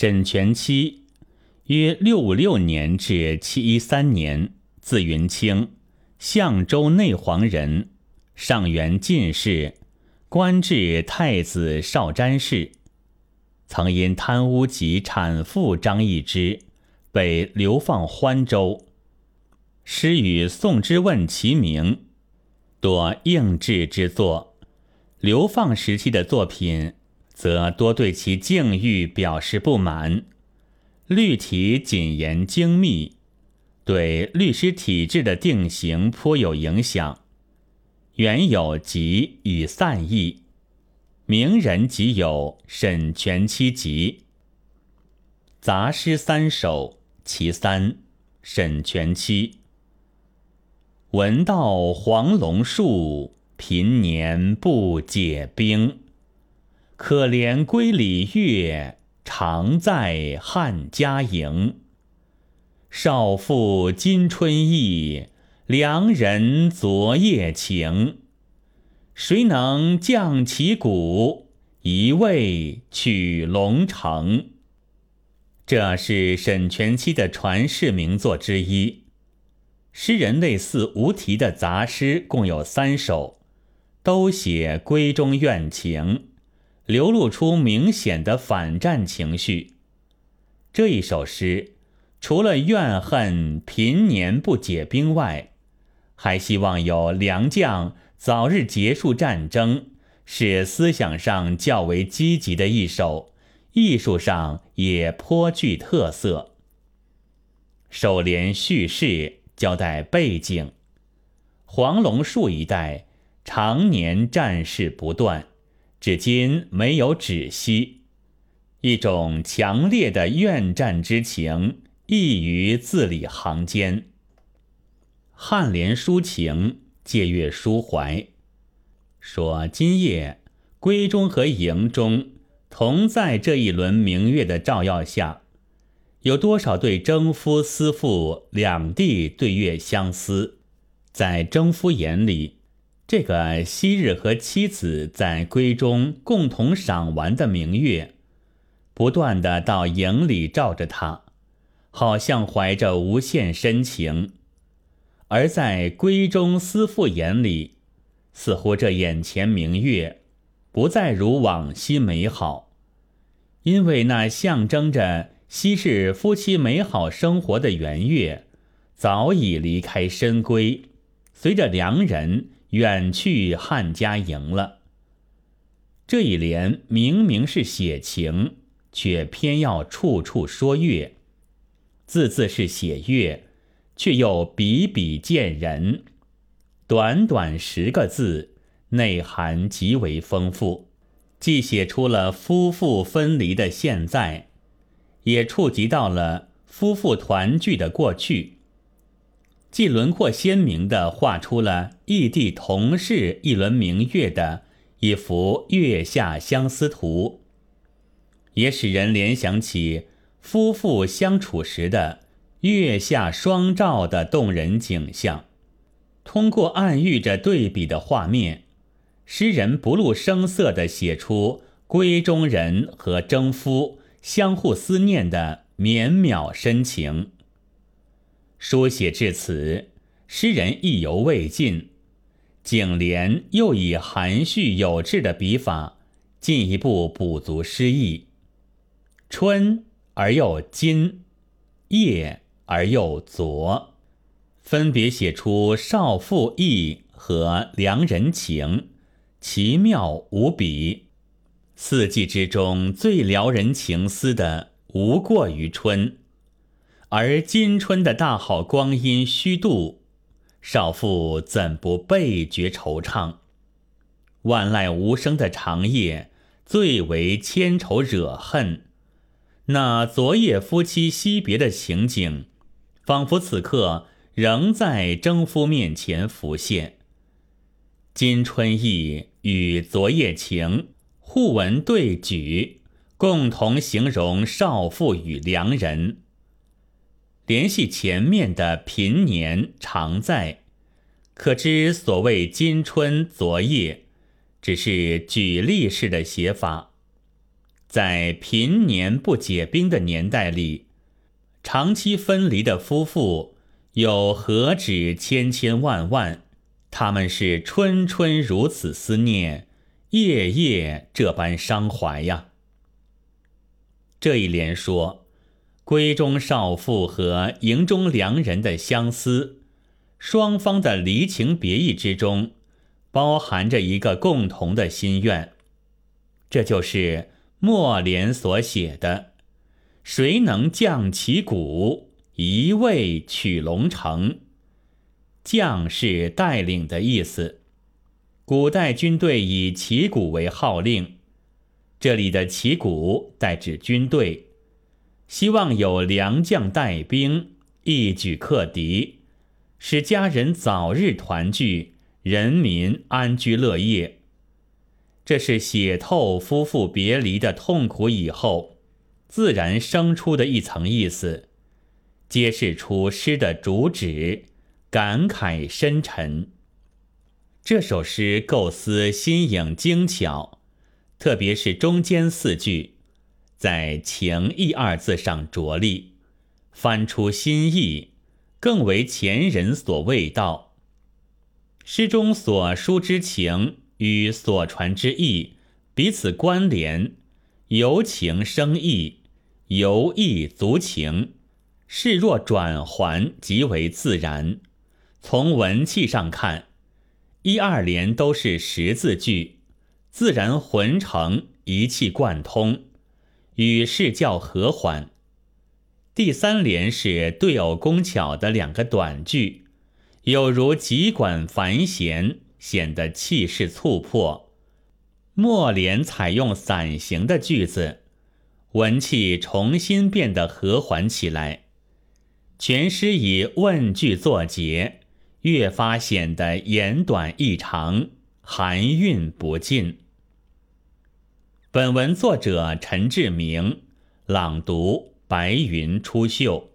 沈全期，约六五六年至七一三年，字云清，相州内黄人，上元进士，官至太子少詹事。曾因贪污及产妇张易之，被流放欢州。诗与宋之问齐名，多应制之作。流放时期的作品。则多对其境遇表示不满，律体谨严精密，对律师体制的定型颇有影响。原有集与散佚，名人即有沈全期集。杂诗三首，其三，沈全期。闻道黄龙树，贫年不解冰。可怜归里月，常在汉家营。少妇今春意，良人昨夜情。谁能降其鼓，一味取龙城？这是沈佺期的传世名作之一。诗人类似无题的杂诗共有三首，都写闺中怨情。流露出明显的反战情绪。这一首诗除了怨恨贫年不解兵外，还希望有良将早日结束战争，是思想上较为积极的一首，艺术上也颇具特色。首联叙事交代背景：黄龙树一带常年战事不断。至今没有止息，一种强烈的怨战之情溢于字里行间。颔联抒情，借月抒怀，说今夜闺中和营中同在这一轮明月的照耀下，有多少对征夫思妇两地对月相思，在征夫眼里。这个昔日和妻子在闺中共同赏玩的明月，不断的到营里照着他，好像怀着无限深情；而在闺中思妇眼里，似乎这眼前明月不再如往昔美好，因为那象征着昔日夫妻美好生活的圆月，早已离开深闺，随着良人。远去汉家营了。这一联明明是写情，却偏要处处说月；字字是写月，却又笔笔见人。短短十个字，内涵极为丰富，既写出了夫妇分离的现在，也触及到了夫妇团聚的过去。既轮廓鲜明地画出了异地同是一轮明月的一幅月下相思图，也使人联想起夫妇相处时的月下双照的动人景象。通过暗喻着对比的画面，诗人不露声色地写出闺中人和征夫相互思念的绵渺深情。书写至此，诗人意犹未尽，景联又以含蓄有致的笔法，进一步补足诗意。春而又今，夜而又昨，分别写出少妇意和良人情，奇妙无比。四季之中最撩人情思的，无过于春。而今春的大好光阴虚度，少妇怎不倍觉惆怅？万籁无声的长夜，最为牵愁惹恨。那昨夜夫妻惜别的情景，仿佛此刻仍在征夫面前浮现。今春意与昨夜情互文对举，共同形容少妇与良人。联系前面的平年常在，可知所谓今春昨夜，只是举例式的写法。在平年不解冰的年代里，长期分离的夫妇有何止千千万万？他们是春春如此思念，夜夜这般伤怀呀。这一联说，闺中少妇和营中良人的相思，双方的离情别意之中，包含着一个共同的心愿，这就是。莫连所写的“谁能降旗鼓，一味取龙城”，将是带领的意思。古代军队以旗鼓为号令，这里的旗鼓代指军队，希望有良将带兵，一举克敌，使家人早日团聚，人民安居乐业。这是写透夫妇别离的痛苦以后，自然生出的一层意思，揭示出诗的主旨，感慨深沉。这首诗构思新颖精巧，特别是中间四句，在情意二字上着力，翻出新意，更为前人所未到。诗中所抒之情。与所传之意彼此关联，由情生意，由意足情，视若转环，极为自然。从文气上看，一二联都是十字句，自然浑成，一气贯通，语势较和缓。第三联是对偶工巧的两个短句，有如急管繁弦。显得气势簇迫，末联采用散行的句子，文气重新变得和缓起来。全诗以问句作结，越发显得言短意长，含韵不尽。本文作者陈志明，朗读：白云出岫。